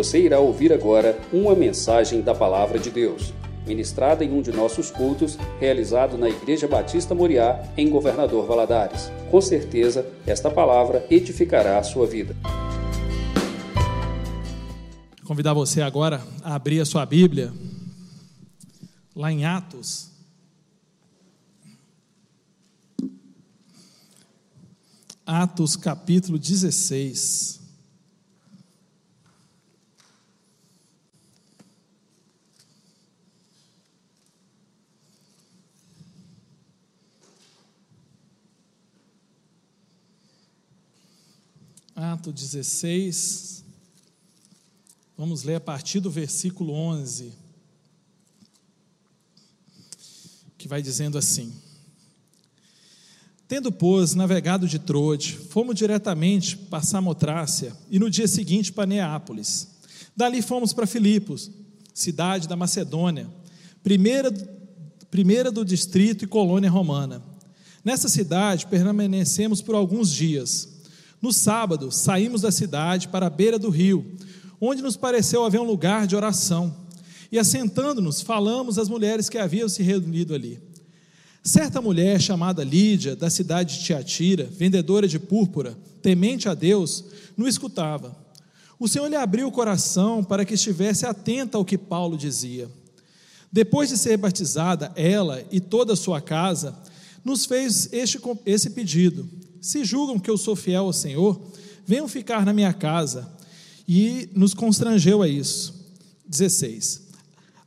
Você irá ouvir agora uma mensagem da Palavra de Deus, ministrada em um de nossos cultos, realizado na Igreja Batista Moriá, em Governador Valadares. Com certeza, esta palavra edificará a sua vida. Convidar você agora a abrir a sua Bíblia, lá em Atos. Atos capítulo 16. Atos 16, vamos ler a partir do versículo 11, que vai dizendo assim: Tendo, pois, navegado de Troade, fomos diretamente para Samotrácia e no dia seguinte para Neápolis. Dali fomos para Filipos, cidade da Macedônia, primeira, primeira do distrito e colônia romana. Nessa cidade permanecemos por alguns dias. No sábado, saímos da cidade para a beira do rio, onde nos pareceu haver um lugar de oração. E assentando-nos, falamos às mulheres que haviam se reunido ali. Certa mulher chamada Lídia, da cidade de Tiatira, vendedora de púrpura, temente a Deus, não escutava. O Senhor lhe abriu o coração para que estivesse atenta ao que Paulo dizia. Depois de ser batizada, ela e toda a sua casa, nos fez este, esse pedido: Se julgam que eu sou fiel ao Senhor, venham ficar na minha casa. E nos constrangeu a isso. 16.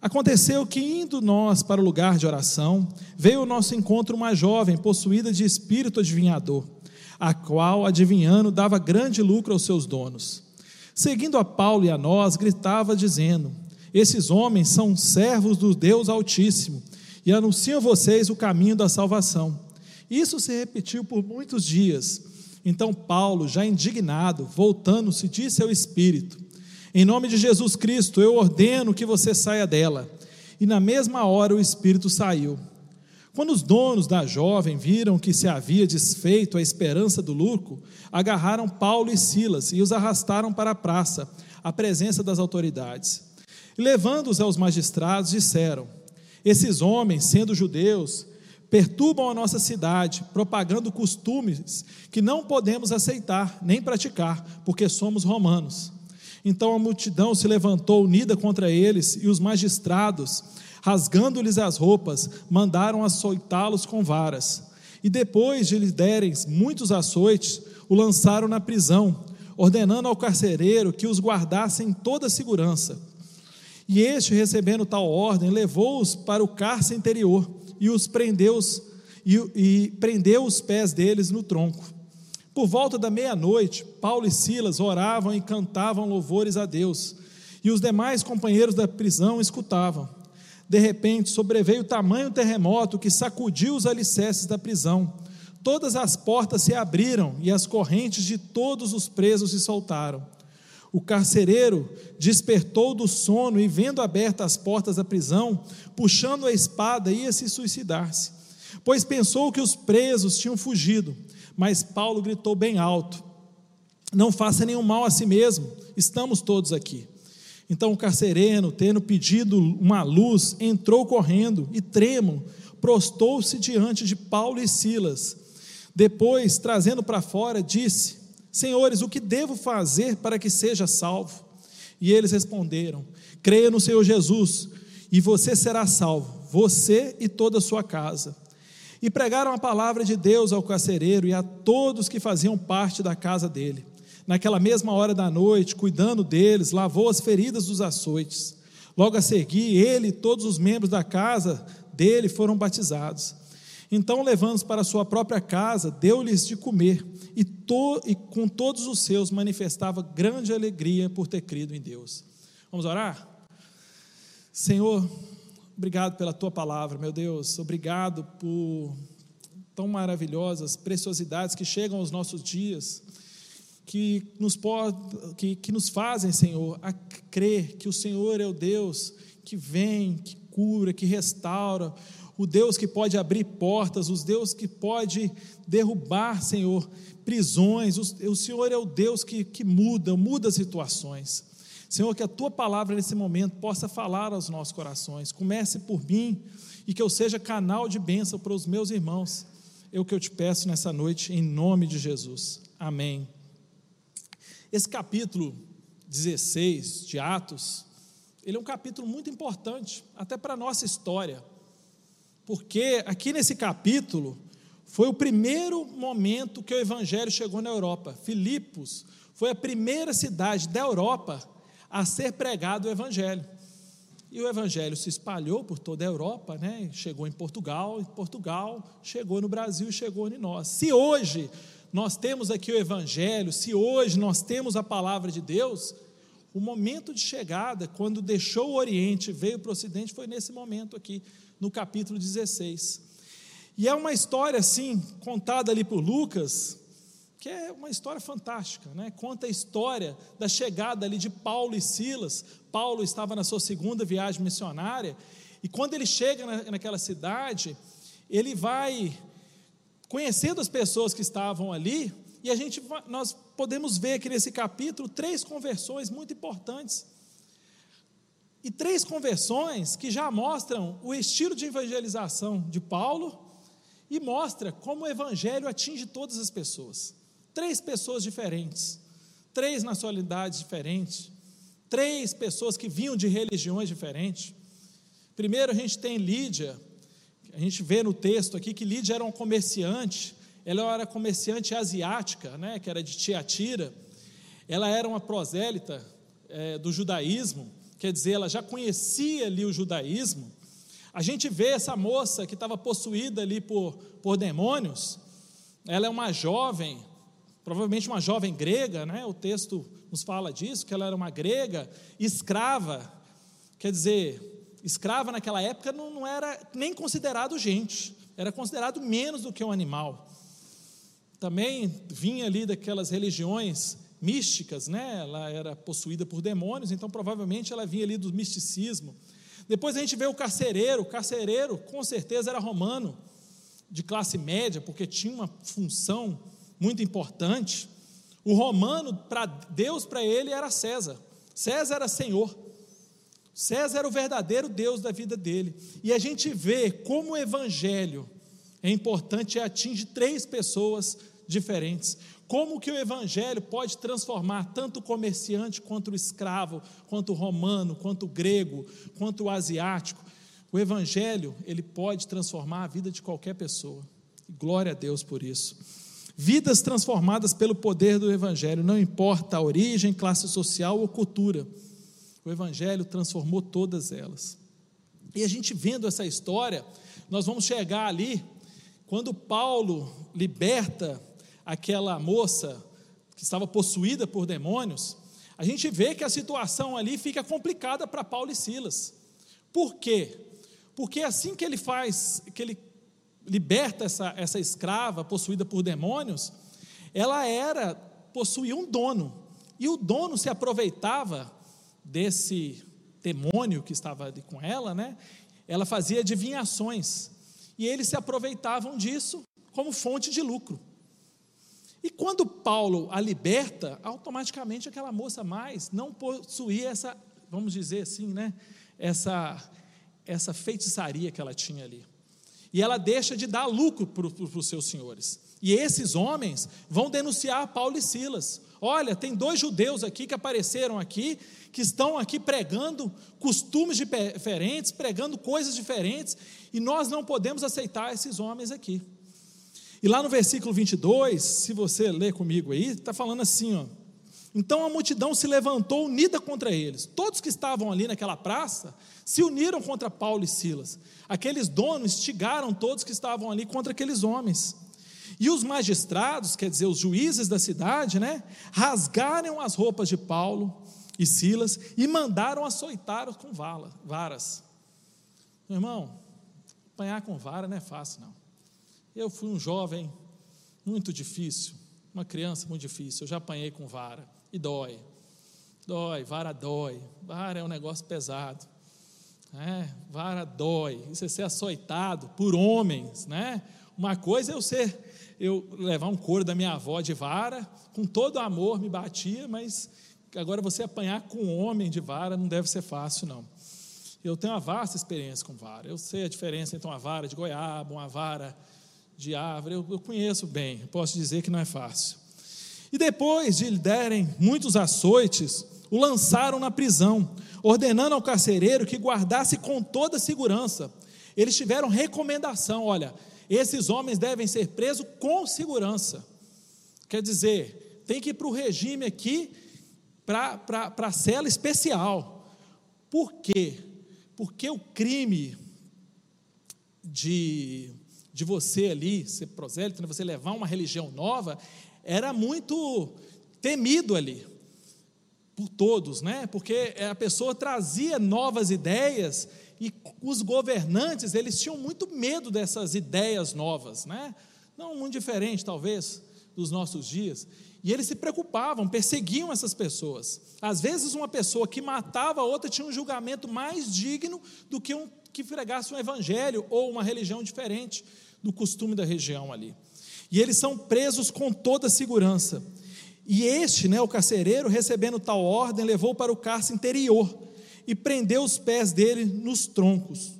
Aconteceu que, indo nós para o lugar de oração, veio ao nosso encontro uma jovem possuída de espírito adivinhador, a qual, adivinhando, dava grande lucro aos seus donos. Seguindo a Paulo e a nós, gritava, dizendo: Esses homens são servos do Deus Altíssimo e anunciam a vocês o caminho da salvação. Isso se repetiu por muitos dias. Então Paulo, já indignado, voltando-se, disse ao espírito: em nome de Jesus Cristo, eu ordeno que você saia dela. E na mesma hora o espírito saiu. Quando os donos da jovem viram que se havia desfeito a esperança do lucro, agarraram Paulo e Silas e os arrastaram para a praça, à presença das autoridades. E levando-os aos magistrados, disseram: Esses homens, sendo judeus, perturbam a nossa cidade, propagando costumes que não podemos aceitar nem praticar, porque somos romanos. Então a multidão se levantou unida contra eles, e os magistrados, rasgando-lhes as roupas, mandaram açoitá-los com varas. E depois de lhes derem muitos açoites, o lançaram na prisão, ordenando ao carcereiro que os guardasse em toda segurança. E este, recebendo tal ordem, levou-os para o cárcere interior e os prendeu, e, e prendeu os pés deles no tronco. Por volta da meia-noite, Paulo e Silas oravam e cantavam louvores a Deus, e os demais companheiros da prisão escutavam. De repente, sobreveio tamanho terremoto que sacudiu os alicerces da prisão. Todas as portas se abriram e as correntes de todos os presos se soltaram. O carcereiro despertou do sono e, vendo abertas as portas da prisão, puxando a espada, ia se suicidar-se, pois pensou que os presos tinham fugido. Mas Paulo gritou bem alto: Não faça nenhum mal a si mesmo, estamos todos aqui. Então o carcereiro, tendo pedido uma luz, entrou correndo e tremo, prostou-se diante de Paulo e Silas. Depois, trazendo para fora, disse: Senhores, o que devo fazer para que seja salvo? E eles responderam: Creia no Senhor Jesus, e você será salvo, você e toda a sua casa. E pregaram a palavra de Deus ao carcereiro e a todos que faziam parte da casa dele. Naquela mesma hora da noite, cuidando deles, lavou as feridas dos açoites. Logo a seguir, ele e todos os membros da casa dele foram batizados. Então, levando-os para sua própria casa, deu-lhes de comer, e, to, e com todos os seus manifestava grande alegria por ter crido em Deus. Vamos orar? Senhor, Obrigado pela tua palavra, meu Deus. Obrigado por tão maravilhosas preciosidades que chegam aos nossos dias, que nos, pode, que, que nos fazem, Senhor, a crer que o Senhor é o Deus que vem, que cura, que restaura, o Deus que pode abrir portas, o Deus que pode derrubar, Senhor, prisões. O, o Senhor é o Deus que, que muda, muda situações. Senhor, que a tua palavra nesse momento possa falar aos nossos corações. Comece por mim e que eu seja canal de bênção para os meus irmãos. É o que eu te peço nessa noite, em nome de Jesus. Amém. Esse capítulo 16 de Atos, ele é um capítulo muito importante, até para a nossa história, porque aqui nesse capítulo foi o primeiro momento que o Evangelho chegou na Europa. Filipos foi a primeira cidade da Europa a ser pregado o Evangelho. E o Evangelho se espalhou por toda a Europa, né? chegou em Portugal, em Portugal chegou no Brasil chegou em nós. Se hoje nós temos aqui o Evangelho, se hoje nós temos a palavra de Deus, o momento de chegada, quando deixou o Oriente e veio para o Ocidente, foi nesse momento aqui, no capítulo 16. E é uma história assim, contada ali por Lucas, que é uma história fantástica, né? Conta a história da chegada ali de Paulo e Silas. Paulo estava na sua segunda viagem missionária, e quando ele chega na, naquela cidade, ele vai conhecendo as pessoas que estavam ali, e a gente nós podemos ver aqui nesse capítulo três conversões muito importantes. E três conversões que já mostram o estilo de evangelização de Paulo e mostra como o evangelho atinge todas as pessoas. Três pessoas diferentes, três nacionalidades diferentes, três pessoas que vinham de religiões diferentes. Primeiro a gente tem Lídia, a gente vê no texto aqui que Lídia era uma comerciante, ela era comerciante asiática, né, que era de Tiatira, ela era uma prosélita é, do judaísmo, quer dizer, ela já conhecia ali o judaísmo. A gente vê essa moça que estava possuída ali por, por demônios, ela é uma jovem, provavelmente uma jovem grega, né? o texto nos fala disso, que ela era uma grega, escrava, quer dizer, escrava naquela época não, não era nem considerado gente, era considerado menos do que um animal. Também vinha ali daquelas religiões místicas, né? Ela era possuída por demônios, então provavelmente ela vinha ali do misticismo. Depois a gente vê o carcereiro, o carcereiro com certeza era romano, de classe média, porque tinha uma função muito importante. O romano, para Deus, para ele era César. César era senhor. César era o verdadeiro Deus da vida dele. E a gente vê como o evangelho é importante e atinge três pessoas diferentes. Como que o evangelho pode transformar tanto o comerciante quanto o escravo, quanto o romano, quanto o grego, quanto o asiático. O evangelho, ele pode transformar a vida de qualquer pessoa. Glória a Deus por isso. Vidas transformadas pelo poder do evangelho, não importa a origem, classe social ou cultura. O Evangelho transformou todas elas. E a gente vendo essa história, nós vamos chegar ali, quando Paulo liberta aquela moça que estava possuída por demônios, a gente vê que a situação ali fica complicada para Paulo e Silas. Por quê? Porque assim que ele faz, que ele liberta essa, essa escrava possuída por demônios, ela era, possuía um dono, e o dono se aproveitava desse demônio que estava ali com ela, né? Ela fazia adivinhações e eles se aproveitavam disso como fonte de lucro. E quando Paulo a liberta, automaticamente aquela moça mais não possuía essa, vamos dizer assim, né? Essa essa feitiçaria que ela tinha ali. E ela deixa de dar lucro para os seus senhores. E esses homens vão denunciar Paulo e Silas. Olha, tem dois judeus aqui que apareceram aqui que estão aqui pregando costumes diferentes, pregando coisas diferentes, e nós não podemos aceitar esses homens aqui. E lá no versículo 22, se você ler comigo aí, está falando assim: ó, então a multidão se levantou unida contra eles. Todos que estavam ali naquela praça se uniram contra Paulo e Silas. Aqueles donos instigaram todos que estavam ali contra aqueles homens. E os magistrados, quer dizer, os juízes da cidade, né, rasgaram as roupas de Paulo e Silas e mandaram açoitá-los com varas. Meu irmão, apanhar com vara não é fácil, não. Eu fui um jovem muito difícil, uma criança muito difícil. Eu já apanhei com vara e dói. Dói, vara dói. Vara é um negócio pesado. É, vara dói. É ser açoitado por homens, né? Uma coisa é eu ser, eu levar um couro da minha avó de vara, com todo amor me batia, mas Agora, você apanhar com um homem de vara não deve ser fácil, não. Eu tenho uma vasta experiência com vara. Eu sei a diferença entre uma vara de goiaba, uma vara de árvore. Eu, eu conheço bem. Posso dizer que não é fácil. E depois de lhe derem muitos açoites, o lançaram na prisão, ordenando ao carcereiro que guardasse com toda segurança. Eles tiveram recomendação: olha, esses homens devem ser presos com segurança. Quer dizer, tem que ir para o regime aqui, para a cela especial. Por quê? Porque o crime de, de você ali, ser prosélito, né, você levar uma religião nova, era muito temido ali por todos, né? Porque a pessoa trazia novas ideias e os governantes, eles tinham muito medo dessas ideias novas, né? Não muito diferente, talvez, dos nossos dias. E eles se preocupavam, perseguiam essas pessoas. Às vezes, uma pessoa que matava a outra tinha um julgamento mais digno do que um que pregasse um evangelho ou uma religião diferente do costume da região ali. E eles são presos com toda segurança. E este, né, o carcereiro, recebendo tal ordem, levou para o cárcere interior e prendeu os pés dele nos troncos.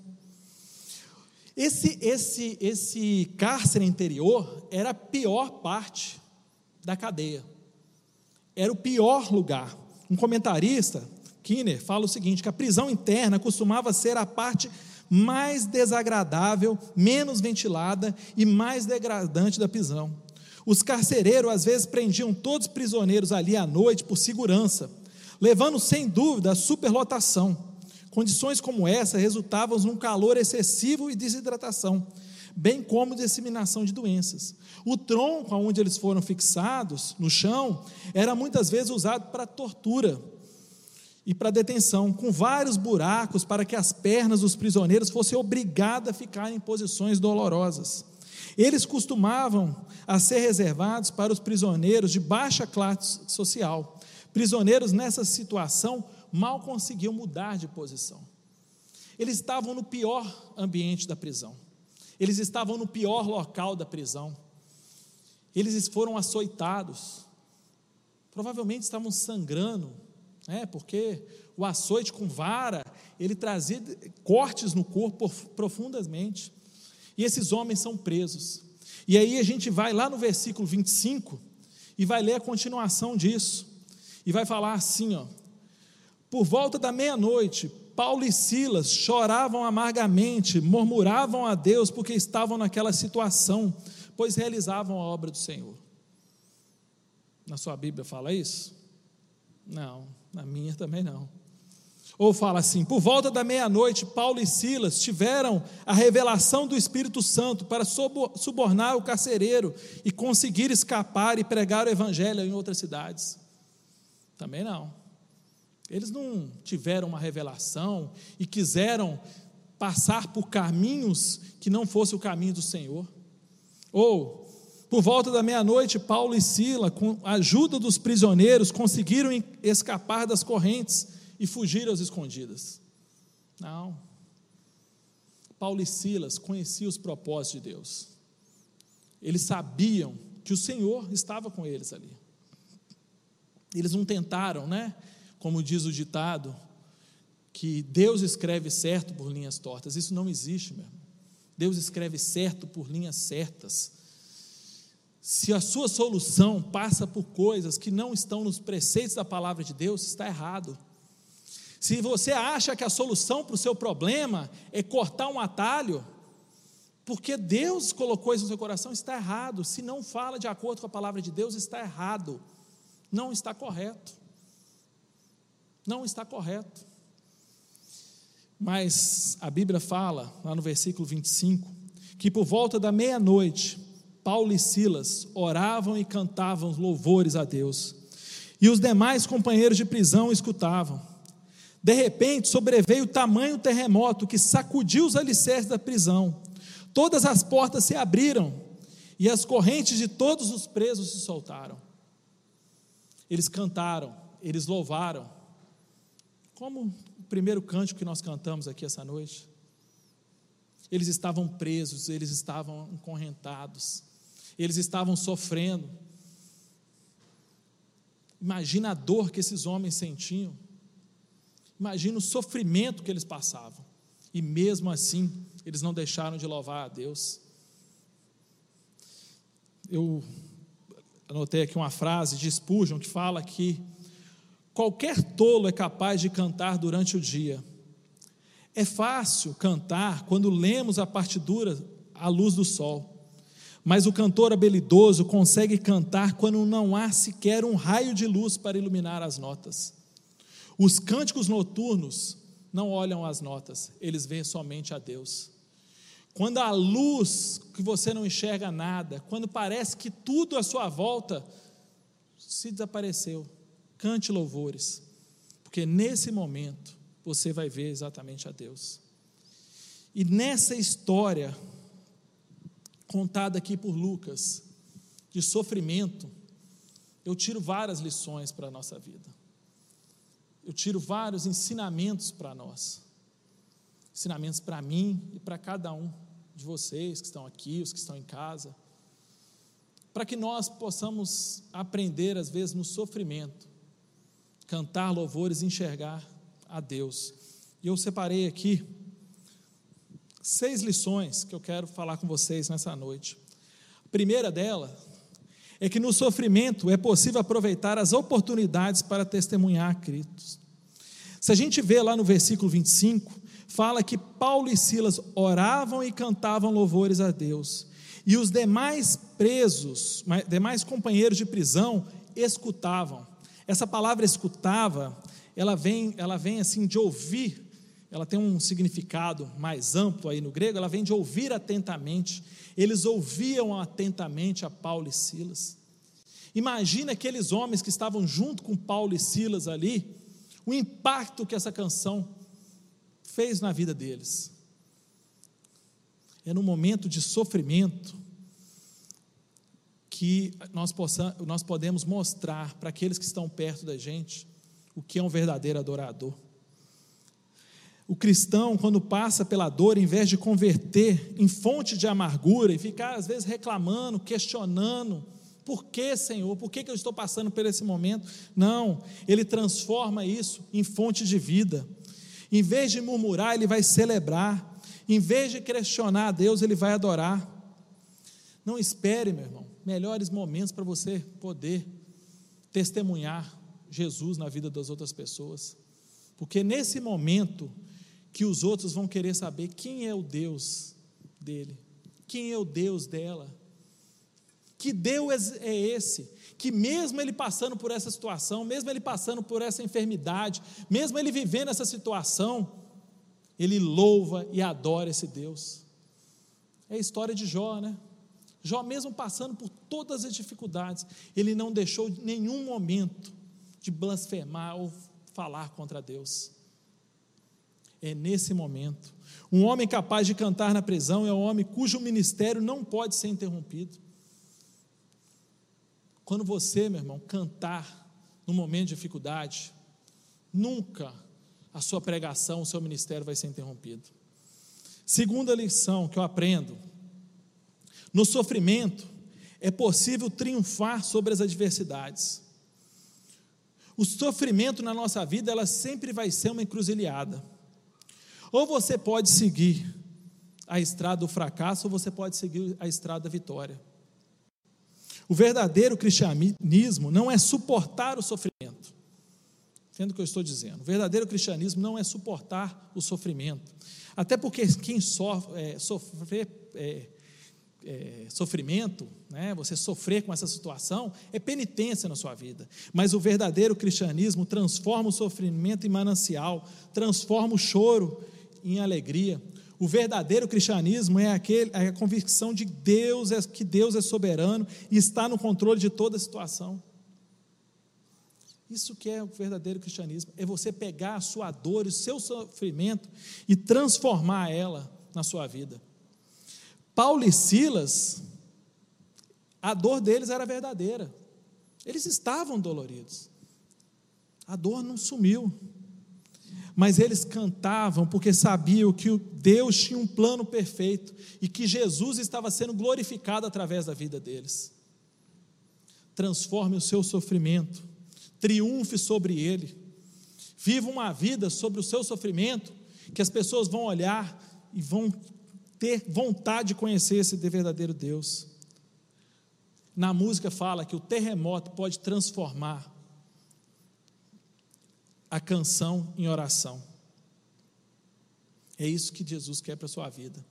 Esse, esse, esse cárcere interior era a pior parte da cadeia. Era o pior lugar. Um comentarista, Kinner, fala o seguinte: que a prisão interna costumava ser a parte mais desagradável, menos ventilada e mais degradante da prisão. Os carcereiros às vezes prendiam todos os prisioneiros ali à noite por segurança, levando sem dúvida a superlotação. Condições como essa resultavam num calor excessivo e desidratação, bem como disseminação de doenças. O tronco onde eles foram fixados, no chão, era muitas vezes usado para tortura e para detenção, com vários buracos para que as pernas dos prisioneiros fossem obrigadas a ficar em posições dolorosas. Eles costumavam a ser reservados para os prisioneiros de baixa classe social. Prisioneiros nessa situação mal conseguiam mudar de posição. Eles estavam no pior ambiente da prisão. Eles estavam no pior local da prisão. Eles foram açoitados. Provavelmente estavam sangrando, é, porque o açoite com vara, ele trazia cortes no corpo profundamente. E esses homens são presos. E aí a gente vai lá no versículo 25 e vai ler a continuação disso. E vai falar assim, ó: Por volta da meia-noite, Paulo e Silas choravam amargamente, murmuravam a Deus porque estavam naquela situação, pois realizavam a obra do Senhor. Na sua Bíblia fala isso? Não. Na minha também não. Ou fala assim: por volta da meia-noite, Paulo e Silas tiveram a revelação do Espírito Santo para subornar o carcereiro e conseguir escapar e pregar o evangelho em outras cidades. Também não. Eles não tiveram uma revelação e quiseram passar por caminhos que não fosse o caminho do Senhor. Ou por volta da meia-noite, Paulo e Sila, com a ajuda dos prisioneiros, conseguiram escapar das correntes e fugir às escondidas. Não. Paulo e Silas conheciam os propósitos de Deus. Eles sabiam que o Senhor estava com eles ali. Eles não tentaram, né? Como diz o ditado, que Deus escreve certo por linhas tortas. Isso não existe, meu irmão. Deus escreve certo por linhas certas se a sua solução passa por coisas que não estão nos preceitos da palavra de Deus, está errado. Se você acha que a solução para o seu problema é cortar um atalho, porque Deus colocou isso no seu coração, está errado. Se não fala de acordo com a palavra de Deus, está errado. Não está correto. Não está correto. Mas a Bíblia fala, lá no versículo 25, que por volta da meia-noite, Paulo e Silas oravam e cantavam louvores a Deus. E os demais companheiros de prisão escutavam. De repente, sobreveio tamanho terremoto que sacudiu os alicerces da prisão. Todas as portas se abriram e as correntes de todos os presos se soltaram. Eles cantaram, eles louvaram. Como o primeiro cântico que nós cantamos aqui essa noite. Eles estavam presos, eles estavam encorrentados eles estavam sofrendo. Imagina a dor que esses homens sentiam. Imagina o sofrimento que eles passavam. E mesmo assim, eles não deixaram de louvar a Deus. Eu anotei aqui uma frase de Spurgeon que fala que qualquer tolo é capaz de cantar durante o dia. É fácil cantar quando lemos a partitura à luz do sol. Mas o cantor habilidoso consegue cantar quando não há sequer um raio de luz para iluminar as notas. Os cânticos noturnos não olham as notas, eles veem somente a Deus. Quando a luz que você não enxerga nada, quando parece que tudo à sua volta se desapareceu, cante louvores, porque nesse momento você vai ver exatamente a Deus. E nessa história, contada aqui por Lucas, de sofrimento, eu tiro várias lições para a nossa vida. Eu tiro vários ensinamentos para nós. Ensinamentos para mim e para cada um de vocês que estão aqui, os que estão em casa. Para que nós possamos aprender, às vezes, no sofrimento, cantar louvores e enxergar a Deus. E eu separei aqui seis lições que eu quero falar com vocês nessa noite. A primeira dela é que no sofrimento é possível aproveitar as oportunidades para testemunhar a Cristo. Se a gente vê lá no versículo 25, fala que Paulo e Silas oravam e cantavam louvores a Deus, e os demais presos, demais companheiros de prisão, escutavam. Essa palavra escutava, ela vem, ela vem assim de ouvir ela tem um significado mais amplo aí no grego, ela vem de ouvir atentamente. Eles ouviam atentamente a Paulo e Silas. Imagina aqueles homens que estavam junto com Paulo e Silas ali, o impacto que essa canção fez na vida deles. É no momento de sofrimento que nós, possamos, nós podemos mostrar para aqueles que estão perto da gente o que é um verdadeiro adorador. O cristão, quando passa pela dor, em vez de converter em fonte de amargura e ficar, às vezes, reclamando, questionando, por que, Senhor? Por que, que eu estou passando por esse momento? Não, ele transforma isso em fonte de vida. Em vez de murmurar, ele vai celebrar. Em vez de questionar a Deus, ele vai adorar. Não espere, meu irmão, melhores momentos para você poder testemunhar Jesus na vida das outras pessoas. Porque nesse momento que os outros vão querer saber quem é o Deus dele, quem é o Deus dela. Que Deus é esse? Que mesmo ele passando por essa situação, mesmo ele passando por essa enfermidade, mesmo ele vivendo essa situação, ele louva e adora esse Deus. É a história de Jó, né? Jó, mesmo passando por todas as dificuldades, ele não deixou nenhum momento de blasfemar ou falar contra Deus é nesse momento. Um homem capaz de cantar na prisão é um homem cujo ministério não pode ser interrompido. Quando você, meu irmão, cantar no momento de dificuldade, nunca a sua pregação, o seu ministério vai ser interrompido. Segunda lição que eu aprendo: no sofrimento é possível triunfar sobre as adversidades. O sofrimento na nossa vida, ela sempre vai ser uma encruzilhada. Ou você pode seguir a estrada do fracasso, ou você pode seguir a estrada da vitória. O verdadeiro cristianismo não é suportar o sofrimento. Entendo o que eu estou dizendo. O verdadeiro cristianismo não é suportar o sofrimento. Até porque quem sofre, é, é, é, sofrimento, né, você sofrer com essa situação, é penitência na sua vida. Mas o verdadeiro cristianismo transforma o sofrimento em manancial, transforma o choro em alegria. O verdadeiro cristianismo é, aquele, é a convicção de Deus, é, que Deus é soberano e está no controle de toda a situação. Isso que é o verdadeiro cristianismo, é você pegar a sua dor, o seu sofrimento e transformar ela na sua vida. Paulo e Silas, a dor deles era verdadeira. Eles estavam doloridos. A dor não sumiu mas eles cantavam porque sabiam que Deus tinha um plano perfeito e que Jesus estava sendo glorificado através da vida deles. Transforme o seu sofrimento, triunfe sobre ele. Viva uma vida sobre o seu sofrimento, que as pessoas vão olhar e vão ter vontade de conhecer esse verdadeiro Deus. Na música fala que o terremoto pode transformar a canção em oração. É isso que Jesus quer para a sua vida.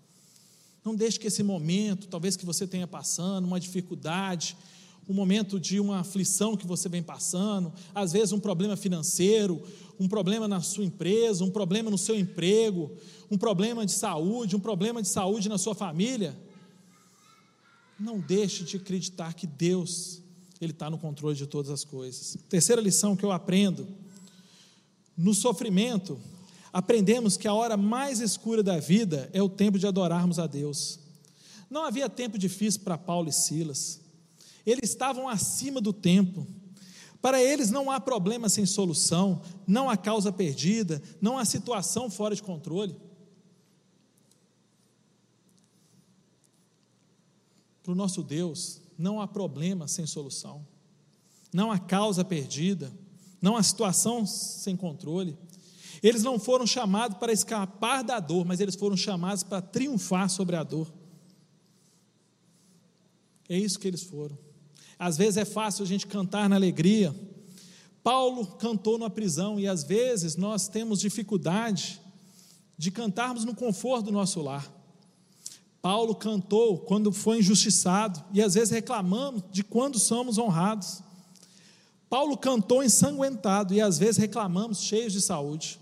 Não deixe que esse momento, talvez que você tenha passando, uma dificuldade, um momento de uma aflição que você vem passando, às vezes um problema financeiro, um problema na sua empresa, um problema no seu emprego, um problema de saúde, um problema de saúde na sua família. Não deixe de acreditar que Deus, Ele está no controle de todas as coisas. Terceira lição que eu aprendo: no sofrimento, aprendemos que a hora mais escura da vida é o tempo de adorarmos a Deus. Não havia tempo difícil para Paulo e Silas. Eles estavam acima do tempo. Para eles não há problema sem solução, não há causa perdida, não há situação fora de controle. Para o nosso Deus, não há problema sem solução, não há causa perdida, não há situação sem controle. Eles não foram chamados para escapar da dor, mas eles foram chamados para triunfar sobre a dor. É isso que eles foram. Às vezes é fácil a gente cantar na alegria. Paulo cantou na prisão e às vezes nós temos dificuldade de cantarmos no conforto do nosso lar. Paulo cantou quando foi injustiçado e às vezes reclamamos de quando somos honrados. Paulo cantou ensanguentado e às vezes reclamamos cheios de saúde.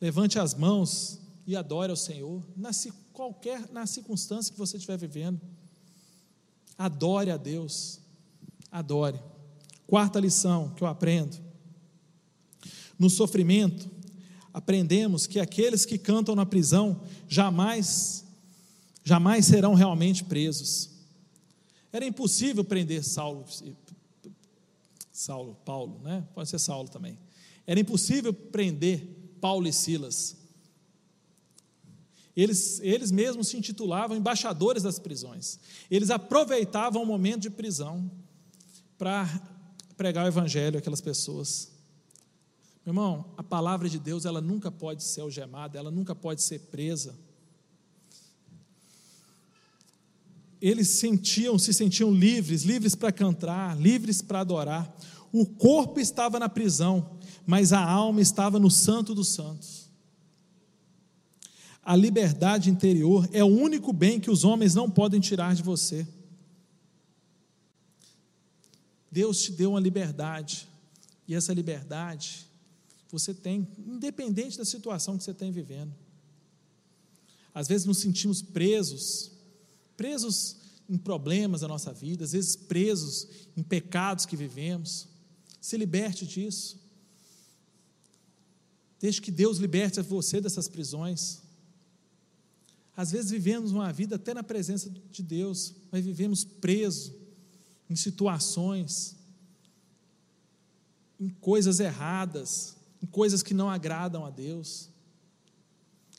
Levante as mãos e adore ao Senhor, na qualquer na circunstância que você estiver vivendo. Adore a Deus. Adore. Quarta lição que eu aprendo. No sofrimento, aprendemos que aqueles que cantam na prisão jamais jamais serão realmente presos. Era impossível prender Saulo, Saulo, Paulo, né? Pode ser Saulo também. Era impossível prender Paulo e Silas. Eles, eles mesmos se intitulavam embaixadores das prisões. Eles aproveitavam o momento de prisão para pregar o evangelho àquelas pessoas. Meu irmão, a palavra de Deus, ela nunca pode ser algemada, ela nunca pode ser presa. Eles sentiam, se sentiam livres, livres para cantar, livres para adorar. O corpo estava na prisão, mas a alma estava no Santo dos Santos. A liberdade interior é o único bem que os homens não podem tirar de você. Deus te deu uma liberdade, e essa liberdade você tem, independente da situação que você está vivendo. Às vezes nos sentimos presos, presos em problemas da nossa vida, às vezes presos em pecados que vivemos. Se liberte disso. Deixe que Deus liberte você dessas prisões. Às vezes vivemos uma vida até na presença de Deus, mas vivemos presos em situações, em coisas erradas, em coisas que não agradam a Deus.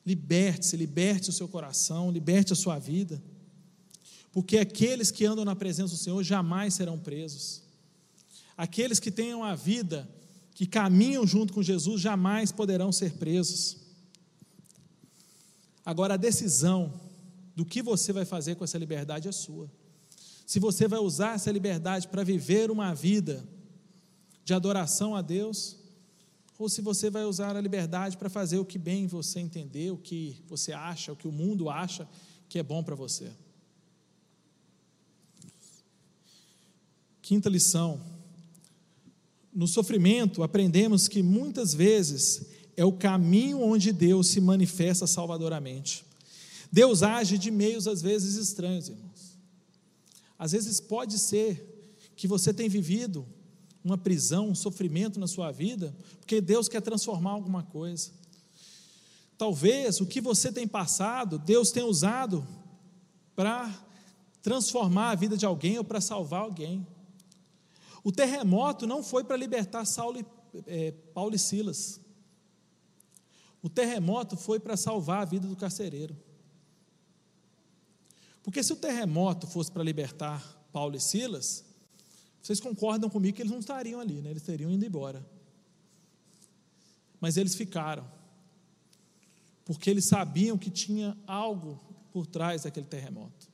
Liberte-se, liberte o seu coração, liberte a sua vida, porque aqueles que andam na presença do Senhor jamais serão presos. Aqueles que tenham a vida, que caminham junto com Jesus, jamais poderão ser presos. Agora, a decisão do que você vai fazer com essa liberdade é sua. Se você vai usar essa liberdade para viver uma vida de adoração a Deus, ou se você vai usar a liberdade para fazer o que bem você entender, o que você acha, o que o mundo acha que é bom para você. Quinta lição. No sofrimento, aprendemos que muitas vezes é o caminho onde Deus se manifesta salvadoramente. Deus age de meios às vezes estranhos, irmãos. Às vezes pode ser que você tenha vivido uma prisão, um sofrimento na sua vida, porque Deus quer transformar alguma coisa. Talvez o que você tem passado, Deus tenha usado para transformar a vida de alguém ou para salvar alguém. O terremoto não foi para libertar Saulo é, Paulo e Silas. O terremoto foi para salvar a vida do carcereiro. Porque se o terremoto fosse para libertar Paulo e Silas, Vocês concordam comigo que eles não estariam ali, né? eles teriam ido embora. Mas eles ficaram, porque eles sabiam que tinha algo por trás daquele terremoto.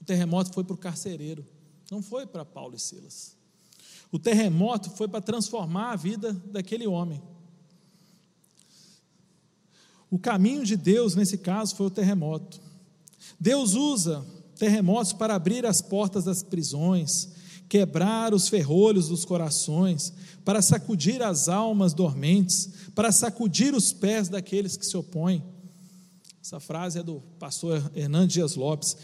O terremoto foi para o carcereiro, não foi para Paulo e Silas. O terremoto foi para transformar a vida daquele homem. O caminho de Deus, nesse caso, foi o terremoto. Deus usa terremotos para abrir as portas das prisões, quebrar os ferrolhos dos corações, para sacudir as almas dormentes, para sacudir os pés daqueles que se opõem. Essa frase é do pastor Hernandes Dias Lopes.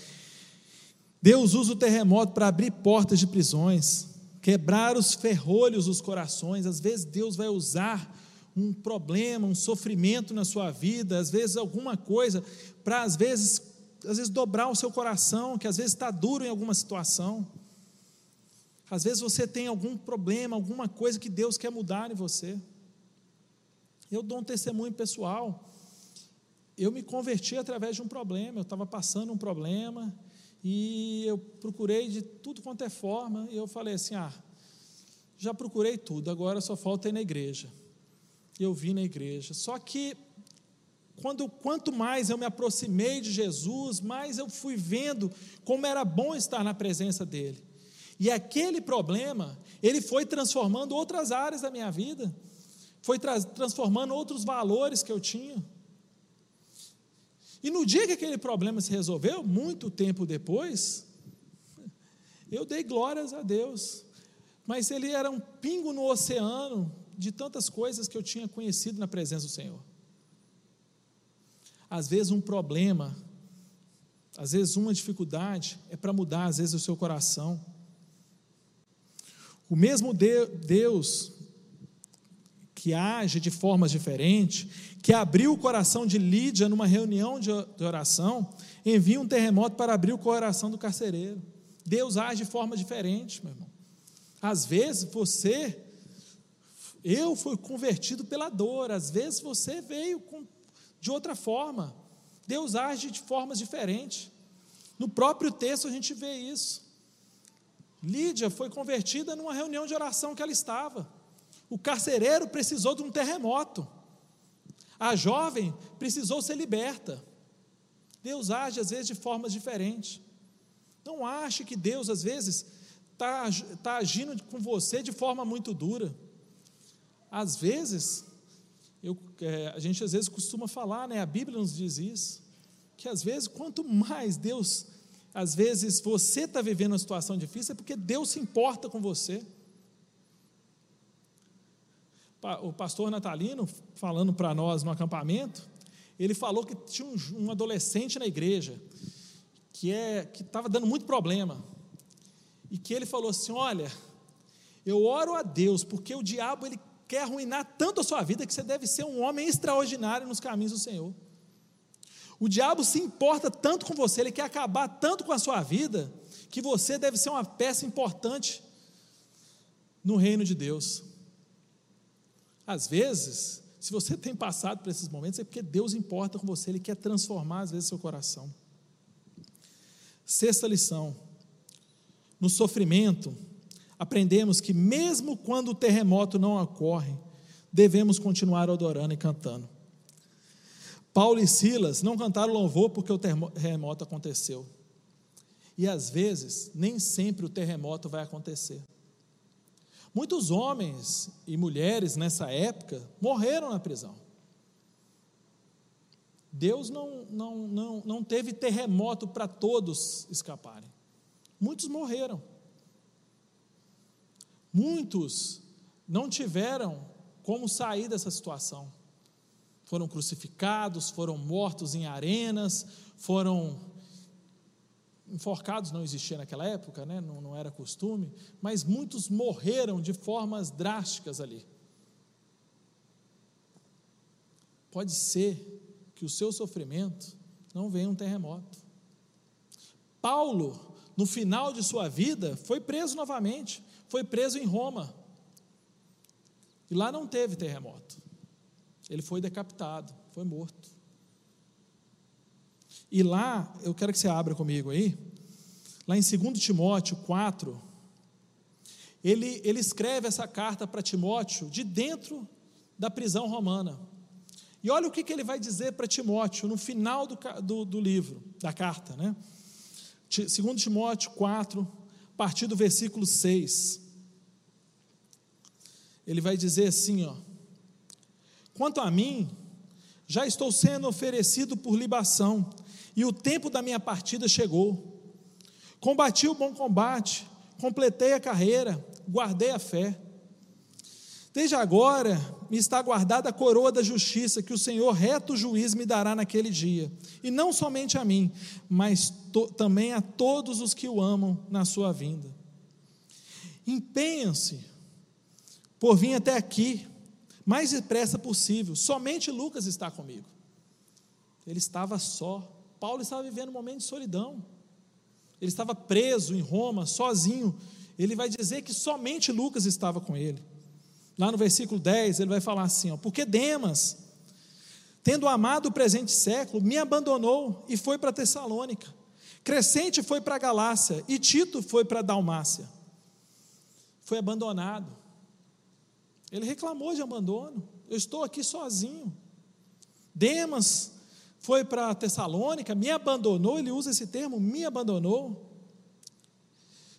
Deus usa o terremoto para abrir portas de prisões, quebrar os ferrolhos dos corações. Às vezes Deus vai usar um problema, um sofrimento na sua vida, às vezes alguma coisa, para às vezes, às vezes dobrar o seu coração, que às vezes está duro em alguma situação. Às vezes você tem algum problema, alguma coisa que Deus quer mudar em você. Eu dou um testemunho pessoal. Eu me converti através de um problema. Eu estava passando um problema e eu procurei de tudo quanto é forma. E eu falei assim: ah, já procurei tudo, agora só falta ir na igreja. E eu vim na igreja. Só que quando, quanto mais eu me aproximei de Jesus, mais eu fui vendo como era bom estar na presença dele. E aquele problema, ele foi transformando outras áreas da minha vida, foi tra transformando outros valores que eu tinha. E no dia que aquele problema se resolveu, muito tempo depois, eu dei glórias a Deus. Mas ele era um pingo no oceano de tantas coisas que eu tinha conhecido na presença do Senhor. Às vezes um problema, às vezes uma dificuldade é para mudar às vezes o seu coração. O mesmo Deus que age de formas diferentes, que abriu o coração de Lídia numa reunião de oração, envia um terremoto para abrir o coração do carcereiro. Deus age de forma diferente, meu irmão. Às vezes você, eu fui convertido pela dor, às vezes você veio com, de outra forma. Deus age de formas diferentes. No próprio texto a gente vê isso. Lídia foi convertida numa reunião de oração que ela estava. O carcereiro precisou de um terremoto. A jovem precisou ser liberta. Deus age às vezes de formas diferentes. Não ache que Deus às vezes está tá agindo com você de forma muito dura. Às vezes, eu, é, a gente às vezes costuma falar, né? A Bíblia nos diz isso, que às vezes quanto mais Deus às vezes você está vivendo uma situação difícil é porque Deus se importa com você. O pastor Natalino, falando para nós no acampamento, ele falou que tinha um, um adolescente na igreja que é que estava dando muito problema e que ele falou assim: olha, eu oro a Deus porque o diabo ele quer arruinar tanto a sua vida que você deve ser um homem extraordinário nos caminhos do Senhor. O diabo se importa tanto com você, ele quer acabar tanto com a sua vida, que você deve ser uma peça importante no reino de Deus. Às vezes, se você tem passado por esses momentos, é porque Deus importa com você, Ele quer transformar, às vezes, seu coração. Sexta lição: no sofrimento, aprendemos que, mesmo quando o terremoto não ocorre, devemos continuar adorando e cantando. Paulo e Silas não cantaram louvor porque o terremoto aconteceu. E às vezes, nem sempre o terremoto vai acontecer. Muitos homens e mulheres nessa época morreram na prisão. Deus não, não, não, não teve terremoto para todos escaparem. Muitos morreram. Muitos não tiveram como sair dessa situação foram crucificados, foram mortos em arenas, foram enforcados, não existia naquela época, né? não, não era costume, mas muitos morreram de formas drásticas ali. Pode ser que o seu sofrimento não venha um terremoto. Paulo, no final de sua vida, foi preso novamente, foi preso em Roma. E lá não teve terremoto. Ele foi decapitado, foi morto. E lá, eu quero que você abra comigo aí, lá em 2 Timóteo 4, ele, ele escreve essa carta para Timóteo de dentro da prisão romana. E olha o que, que ele vai dizer para Timóteo no final do, do, do, livro, da carta, né? Segundo Timóteo 4, a partir do versículo 6. Ele vai dizer assim, ó: Quanto a mim, já estou sendo oferecido por libação, e o tempo da minha partida chegou. Combati o bom combate, completei a carreira, guardei a fé. Desde agora me está guardada a coroa da justiça que o Senhor, reto juiz, me dará naquele dia. E não somente a mim, mas to, também a todos os que o amam na sua vinda. Empenham-se por vir até aqui, mais depressa possível. Somente Lucas está comigo. Ele estava só. Paulo estava vivendo um momento de solidão. Ele estava preso em Roma, sozinho. Ele vai dizer que somente Lucas estava com ele. Lá no versículo 10, ele vai falar assim: ó, Porque Demas, tendo amado o presente século, me abandonou e foi para Tessalônica. Crescente foi para Galácia e Tito foi para Dalmácia. Foi abandonado. Ele reclamou de abandono. Eu estou aqui sozinho. Demas foi para Tessalônica, me abandonou, ele usa esse termo, me abandonou.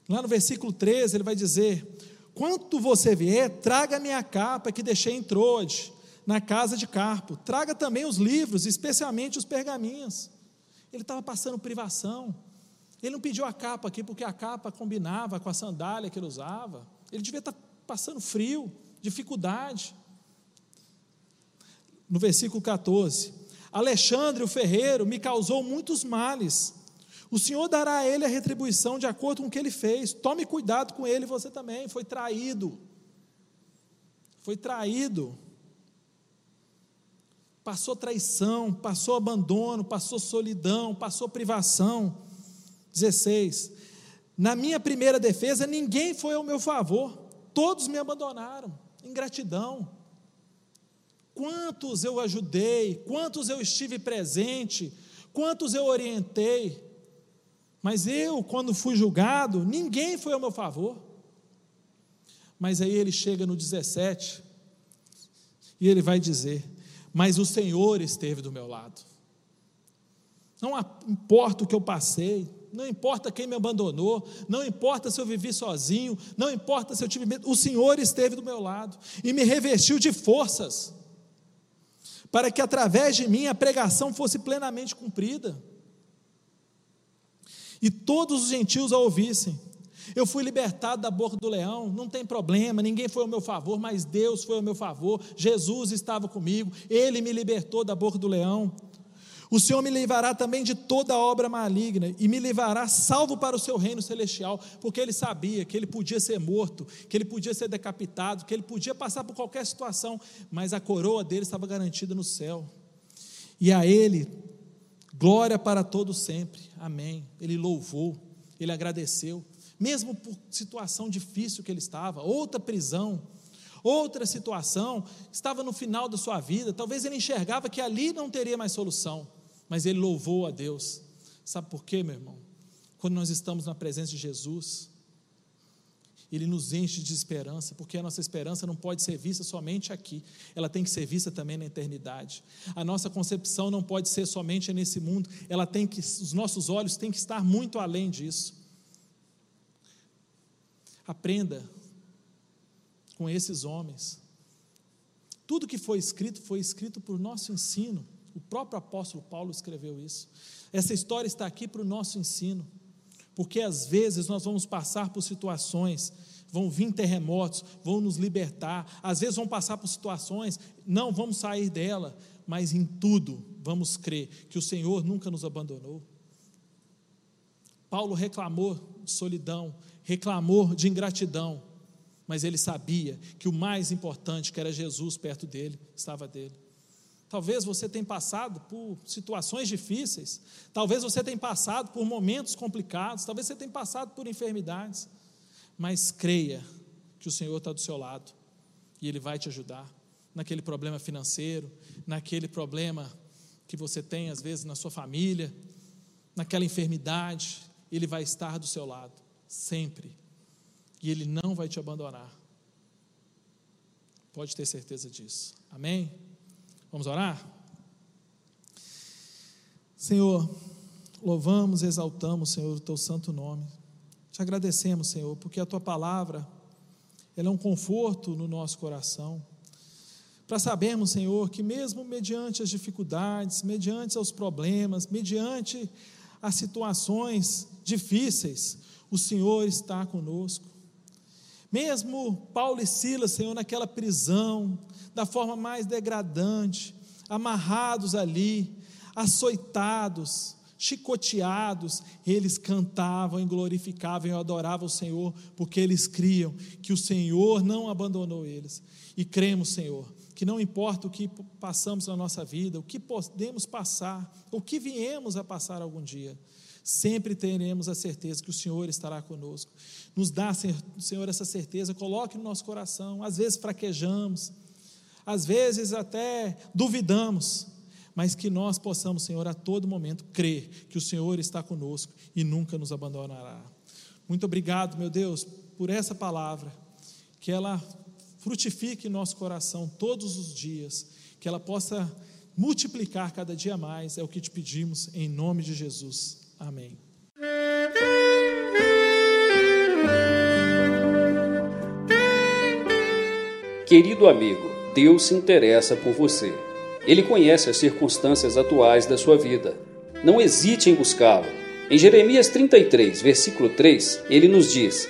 Lá no versículo 13, ele vai dizer: Quanto você vier, traga minha capa que deixei em Troade, na casa de Carpo. Traga também os livros, especialmente os pergaminhos. Ele estava passando privação. Ele não pediu a capa aqui porque a capa combinava com a sandália que ele usava. Ele devia estar passando frio, dificuldade. No versículo 14: Alexandre, o ferreiro, me causou muitos males o Senhor dará a ele a retribuição de acordo com o que ele fez. Tome cuidado com ele, você também. Foi traído. Foi traído. Passou traição, passou abandono, passou solidão, passou privação. 16. Na minha primeira defesa, ninguém foi ao meu favor. Todos me abandonaram. Ingratidão. Quantos eu ajudei, quantos eu estive presente, quantos eu orientei, mas eu, quando fui julgado, ninguém foi ao meu favor. Mas aí ele chega no 17 e ele vai dizer: Mas o Senhor esteve do meu lado. Não importa o que eu passei, não importa quem me abandonou, não importa se eu vivi sozinho, não importa se eu tive medo, o Senhor esteve do meu lado e me revestiu de forças, para que através de mim a pregação fosse plenamente cumprida e todos os gentios a ouvissem. Eu fui libertado da boca do leão, não tem problema, ninguém foi ao meu favor, mas Deus foi ao meu favor, Jesus estava comigo, Ele me libertou da boca do leão. O Senhor me livrará também de toda obra maligna e me levará salvo para o seu reino celestial, porque ele sabia que ele podia ser morto, que ele podia ser decapitado, que ele podia passar por qualquer situação, mas a coroa dele estava garantida no céu. E a ele Glória para todos sempre. Amém. Ele louvou, ele agradeceu, mesmo por situação difícil que ele estava, outra prisão, outra situação, estava no final da sua vida, talvez ele enxergava que ali não teria mais solução, mas ele louvou a Deus. Sabe por quê, meu irmão? Quando nós estamos na presença de Jesus, ele nos enche de esperança, porque a nossa esperança não pode ser vista somente aqui, ela tem que ser vista também na eternidade. A nossa concepção não pode ser somente nesse mundo, ela tem que, os nossos olhos têm que estar muito além disso. Aprenda com esses homens. Tudo que foi escrito foi escrito por nosso ensino. O próprio apóstolo Paulo escreveu isso. Essa história está aqui para o nosso ensino porque às vezes nós vamos passar por situações, vão vir terremotos, vão nos libertar, às vezes vão passar por situações, não vamos sair dela, mas em tudo vamos crer que o Senhor nunca nos abandonou. Paulo reclamou de solidão, reclamou de ingratidão, mas ele sabia que o mais importante, que era Jesus perto dele, estava dele. Talvez você tenha passado por situações difíceis, talvez você tenha passado por momentos complicados, talvez você tenha passado por enfermidades, mas creia que o Senhor está do seu lado e Ele vai te ajudar naquele problema financeiro, naquele problema que você tem às vezes na sua família, naquela enfermidade, Ele vai estar do seu lado, sempre. e Ele não vai te abandonar. Pode ter certeza disso. Amém? Vamos orar? Senhor, louvamos, exaltamos, Senhor, o teu santo nome. Te agradecemos, Senhor, porque a tua palavra ela é um conforto no nosso coração. Para sabermos, Senhor, que mesmo mediante as dificuldades, mediante os problemas, mediante as situações difíceis, o Senhor está conosco. Mesmo Paulo e Silas, Senhor, naquela prisão, da forma mais degradante, amarrados ali, açoitados, chicoteados, eles cantavam e glorificavam e adoravam o Senhor, porque eles criam que o Senhor não abandonou eles. E cremos, Senhor, que não importa o que passamos na nossa vida, o que podemos passar, o que viemos a passar algum dia, sempre teremos a certeza que o Senhor estará conosco. Nos dá, Senhor, essa certeza, coloque no nosso coração. Às vezes fraquejamos, às vezes até duvidamos, mas que nós possamos, Senhor, a todo momento crer que o Senhor está conosco e nunca nos abandonará. Muito obrigado, meu Deus, por essa palavra, que ela frutifique nosso coração todos os dias, que ela possa multiplicar cada dia mais, é o que te pedimos, em nome de Jesus. Amém. Querido amigo, Deus se interessa por você. Ele conhece as circunstâncias atuais da sua vida. Não hesite em buscá-lo. Em Jeremias 33, versículo 3, ele nos diz: